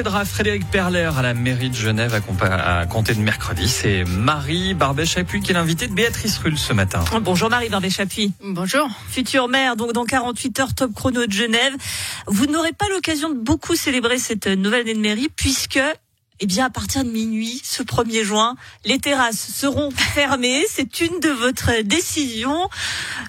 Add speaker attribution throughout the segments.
Speaker 1: succédera Frédéric Perler à la mairie de Genève à, compter de mercredi. C'est Marie Barbet-Chapuis qui est l'invitée de Béatrice Rulle ce matin.
Speaker 2: Bonjour Marie Barbet-Chapuis.
Speaker 3: Bonjour.
Speaker 2: Future maire, donc dans 48 heures top chrono de Genève. Vous n'aurez pas l'occasion de beaucoup célébrer cette nouvelle année de mairie puisque eh bien, à partir de minuit, ce 1er juin, les terrasses seront fermées. C'est une de votre décisions.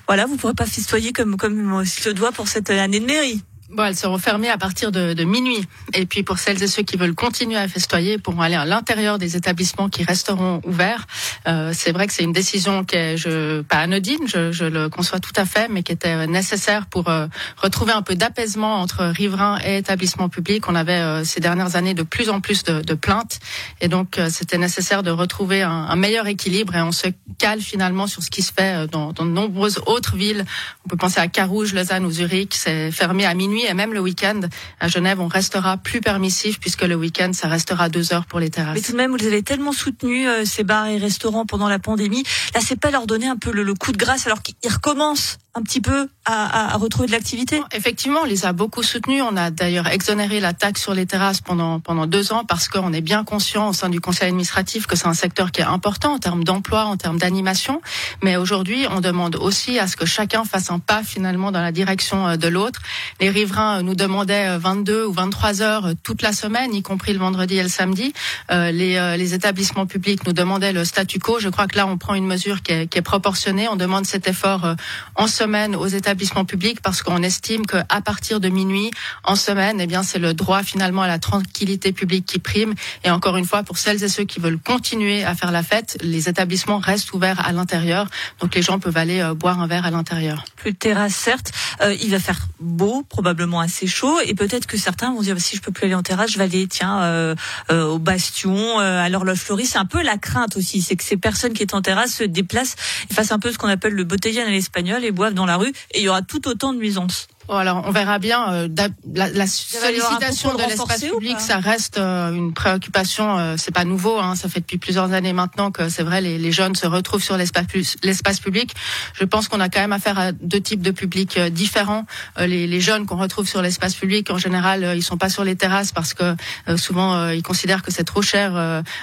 Speaker 2: Voilà, vous ne pourrez pas festoyer comme, comme il se doit pour cette année de mairie.
Speaker 3: Bon, elles seront fermées à partir de, de, minuit. Et puis pour celles et ceux qui veulent continuer à festoyer, pourront aller à l'intérieur des établissements qui resteront ouverts. Euh, c'est vrai que c'est une décision qui est je, pas anodine, je, je, le conçois tout à fait, mais qui était nécessaire pour euh, retrouver un peu d'apaisement entre riverains et établissements publics. On avait euh, ces dernières années de plus en plus de, de plaintes, et donc euh, c'était nécessaire de retrouver un, un, meilleur équilibre. Et on se cale finalement sur ce qui se fait dans, dans de nombreuses autres villes. On peut penser à Carouge, Lausanne ou Zurich. C'est fermé à minuit et même le week-end à Genève, on restera plus permissif puisque le week-end, ça restera deux heures pour les terrasses.
Speaker 2: Mais tout de même, vous avez tellement soutenu euh, ces bars et restaurants pendant la pandémie. Là, c'est pas leur donner un peu le coup de grâce alors qu'ils recommencent un petit peu à, à, retrouver de l'activité
Speaker 3: Effectivement, on les a beaucoup soutenus. On a d'ailleurs exonéré la taxe sur les terrasses pendant pendant deux ans parce qu'on est bien conscient au sein du conseil administratif que c'est un secteur qui est important en termes d'emploi, en termes d'animation. Mais aujourd'hui, on demande aussi à ce que chacun fasse un pas finalement dans la direction euh, de l'autre. Les riverains euh, nous demandaient 22 euh, ou 23 heures toute la semaine, y compris le vendredi et le samedi. les, les établissements publics nous demandaient le statu quo. Je crois que là, on prend une mesure qui est, qui est proportionnée. On demande cet effort en semaine aux établissements publics parce qu'on estime qu'à partir de minuit en semaine, eh bien c'est le droit finalement à la tranquillité publique qui prime. Et encore une fois, pour celles et ceux qui veulent continuer à faire la fête, les établissements restent ouverts à l'intérieur, donc les gens peuvent aller euh, boire un verre à l'intérieur.
Speaker 2: Plus de terrasse, certes. Euh, il va faire beau, probablement assez chaud, et peut-être que certains vont dire bah, si je peux plus aller en terrasse, je vais aller tiens euh, euh au Bastion, à l'horloge fleurie. C'est un peu la crainte aussi, c'est que ces personnes qui sont en terrasse se déplacent et fassent un peu ce qu'on appelle le botellon à l'espagnol et boivent dans la rue et il y aura tout autant de nuisances.
Speaker 3: Alors, on verra bien. Euh, la, la sollicitation de l'espace public, ça reste euh, une préoccupation. Euh, c'est pas nouveau. Hein, ça fait depuis plusieurs années maintenant que c'est vrai, les, les, jeunes se retrouvent sur l'espace public. Je pense qu'on a quand même affaire à deux types de publics euh, différents. Les, les, jeunes qu'on retrouve sur l'espace public, en général, ils sont pas sur les terrasses parce que souvent ils considèrent que c'est trop cher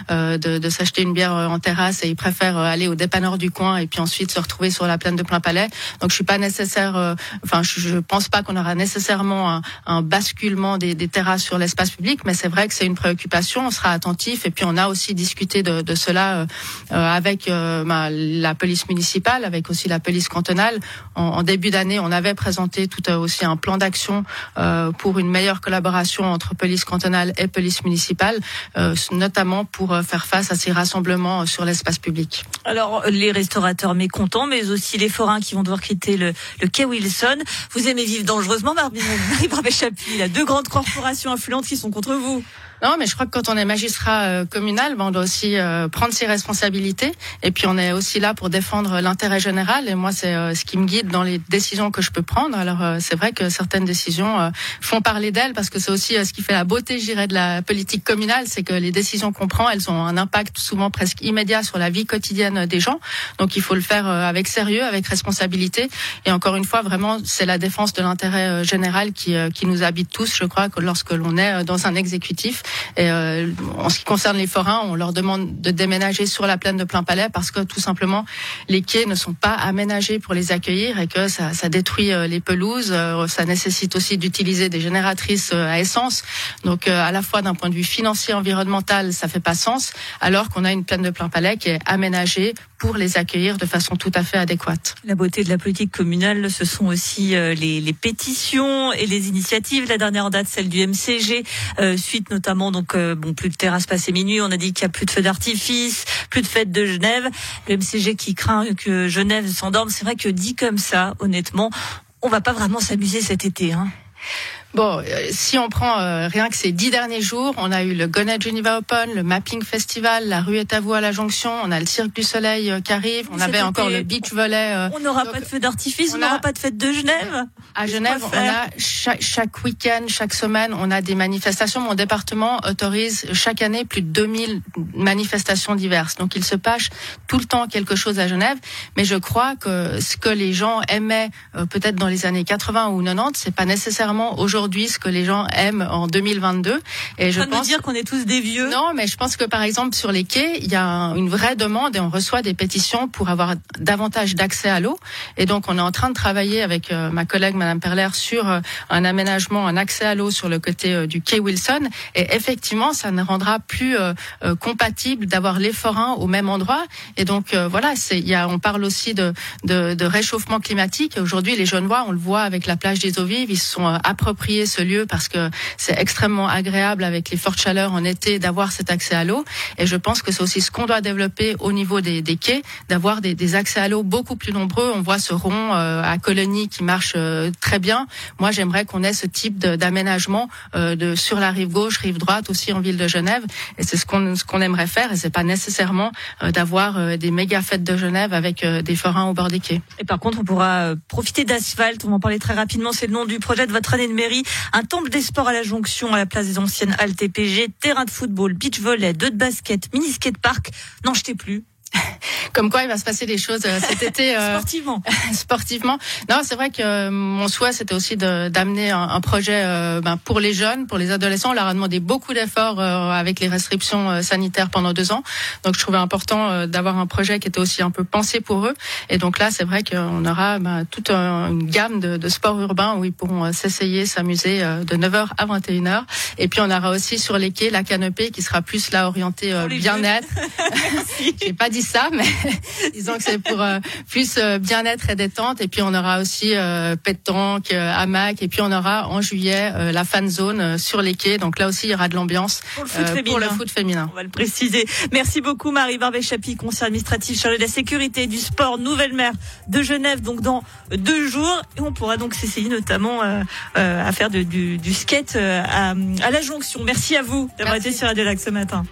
Speaker 3: de, de s'acheter une bière en terrasse et ils préfèrent aller au dépanneur du coin et puis ensuite se retrouver sur la plaine de plein palais. Donc, je suis pas nécessaire. Enfin, je, je pense pas qu'on aura nécessairement un, basculement des, des, terrasses sur l'espace public, mais c'est vrai que c'est une préoccupation. On sera attentif et puis on a aussi discuté de, cela euh, euh avec euh, la police municipale, avec aussi la police cantonale. En, début d'année, on avait présenté tout aussi un plan d'action pour une meilleure collaboration entre police cantonale et police municipale, notamment pour faire face à ces rassemblements sur l'espace public.
Speaker 2: Alors les restaurateurs mécontents, mais aussi les forains qui vont devoir quitter le, le quai Wilson. Vous aimez vivre dangereusement, Marie Barbet-Chapuis. Il y a deux grandes corporations influentes qui sont contre vous.
Speaker 3: Non, mais je crois que quand on est magistrat euh, communal, ben, on doit aussi euh, prendre ses responsabilités. Et puis on est aussi là pour défendre l'intérêt général. Et moi, c'est euh, ce qui me guide dans les décisions que je peux prendre. Alors c'est vrai que certaines décisions font parler d'elles parce que c'est aussi ce qui fait la beauté, je dirais, de la politique communale, c'est que les décisions qu'on prend, elles ont un impact souvent presque immédiat sur la vie quotidienne des gens. Donc il faut le faire avec sérieux, avec responsabilité. Et encore une fois, vraiment, c'est la défense de l'intérêt général qui, qui nous habite tous. Je crois que lorsque l'on est dans un exécutif, euh, en ce qui concerne les forains, on leur demande de déménager sur la plaine de Plein Palais parce que tout simplement les quais ne sont pas aménagés pour les accueillir et que ça, détruit euh, les pelouses. Euh, ça nécessite aussi d'utiliser des génératrices à essence. Donc à la fois d'un point de vue financier, environnemental, ça fait pas sens, alors qu'on a une plaine de Plein Palais qui est aménagée pour les accueillir de façon tout à fait adéquate.
Speaker 2: La beauté de la politique communale, ce sont aussi les, pétitions et les initiatives. La dernière date, celle du MCG, suite notamment donc euh, bon plus de terrasses passées minuit. On a dit qu'il y a plus de feux d'artifice, plus de fêtes de Genève. Le MCG qui craint que Genève s'endorme. C'est vrai que dit comme ça, honnêtement, on va pas vraiment s'amuser cet été. Hein.
Speaker 3: Bon, euh, si on prend euh, rien que ces dix derniers jours, on a eu le Gonnet Geneva Open, le Mapping Festival, la rue est à vous à la Jonction, on a le Cirque du Soleil euh, qui arrive, on avait encore le Beach Volley.
Speaker 2: on n'aura pas de feu d'artifice, on n'aura pas de fête de Genève.
Speaker 3: À Genève, on a chaque, chaque week-end, chaque semaine, on a des manifestations. Mon département autorise chaque année plus de 2000 manifestations diverses. Donc il se passe tout le temps quelque chose à Genève. Mais je crois que ce que les gens aimaient euh, peut-être dans les années 80 ou 90, c'est pas nécessairement aujourd'hui ce que les gens aiment en 2022.
Speaker 2: Et je pense dire qu'on est tous des vieux.
Speaker 3: Non, mais je pense que par exemple sur les quais, il y a une vraie demande et on reçoit des pétitions pour avoir davantage d'accès à l'eau. Et donc on est en train de travailler avec euh, ma collègue Madame Perler sur euh, un aménagement, un accès à l'eau sur le côté du quai Wilson. Et effectivement, ça ne rendra plus compatible d'avoir les forains au même endroit. Et donc voilà, c'est y a on parle aussi de, de, de réchauffement climatique. Aujourd'hui, les jeunes voix, on le voit avec la plage des eaux vives, ils se sont euh, appropriés ce lieu parce que c'est extrêmement agréable avec les fortes chaleurs en été d'avoir cet accès à l'eau. Et je pense que c'est aussi ce qu'on doit développer au niveau des, des quais, d'avoir des, des, accès à l'eau beaucoup plus nombreux. On voit ce rond euh, à Colonie qui marche euh, très bien. Moi, j'aimerais qu'on ait ce type d'aménagement de, sur la rive gauche, rive droite, aussi en ville de Genève. Et c'est ce qu'on ce qu'on aimerait faire. Et c'est pas nécessairement d'avoir des méga fêtes de Genève avec des forains au bord des quais.
Speaker 2: Et par contre, on pourra profiter d'asphalte. On va en parler très rapidement. C'est le nom du projet de votre année de mairie. Un temple des sports à la jonction, à la place des anciennes halles TPG, terrain de football, beach volley, deux de basket, mini skate park. N'en jetez plus.
Speaker 3: Comme quoi, il va se passer des choses euh, cet été.
Speaker 2: Euh, sportivement.
Speaker 3: sportivement. Non, c'est vrai que euh, mon souhait, c'était aussi d'amener un, un, projet ben, pour les jeunes, pour les adolescents. On leur a demandé beaucoup d'efforts avec les restrictions sanitaires pendant deux ans. Donc, je trouvais important d'avoir un projet qui était aussi un peu pensé pour eux. Et donc là, c'est vrai qu'on aura ben, toute une gamme de, de, sports urbains où ils pourront s'essayer, s'amuser de 9h à 21h. Et puis, on aura aussi sur les quais la canopée qui sera plus là orientée bien-être. J'ai pas dit ça, mais disons que c'est pour euh, plus euh, bien-être et détente. Et puis on aura aussi euh, pétanque, euh, hamac, et puis on aura en juillet la fan zone sur les quais. Donc là aussi, il y aura de l'ambiance
Speaker 2: pour, le foot féminin. On va le préciser. Merci beaucoup Marie Barbet-Chapi, conseiller administratif chargé de la sécurité et du sport, nouvelle maire de Genève, donc dans deux jours. Et on pourra donc s'essayer notamment à faire du, du, skate à, à, la jonction. Merci à vous d'avoir été sur Radio Lac ce matin.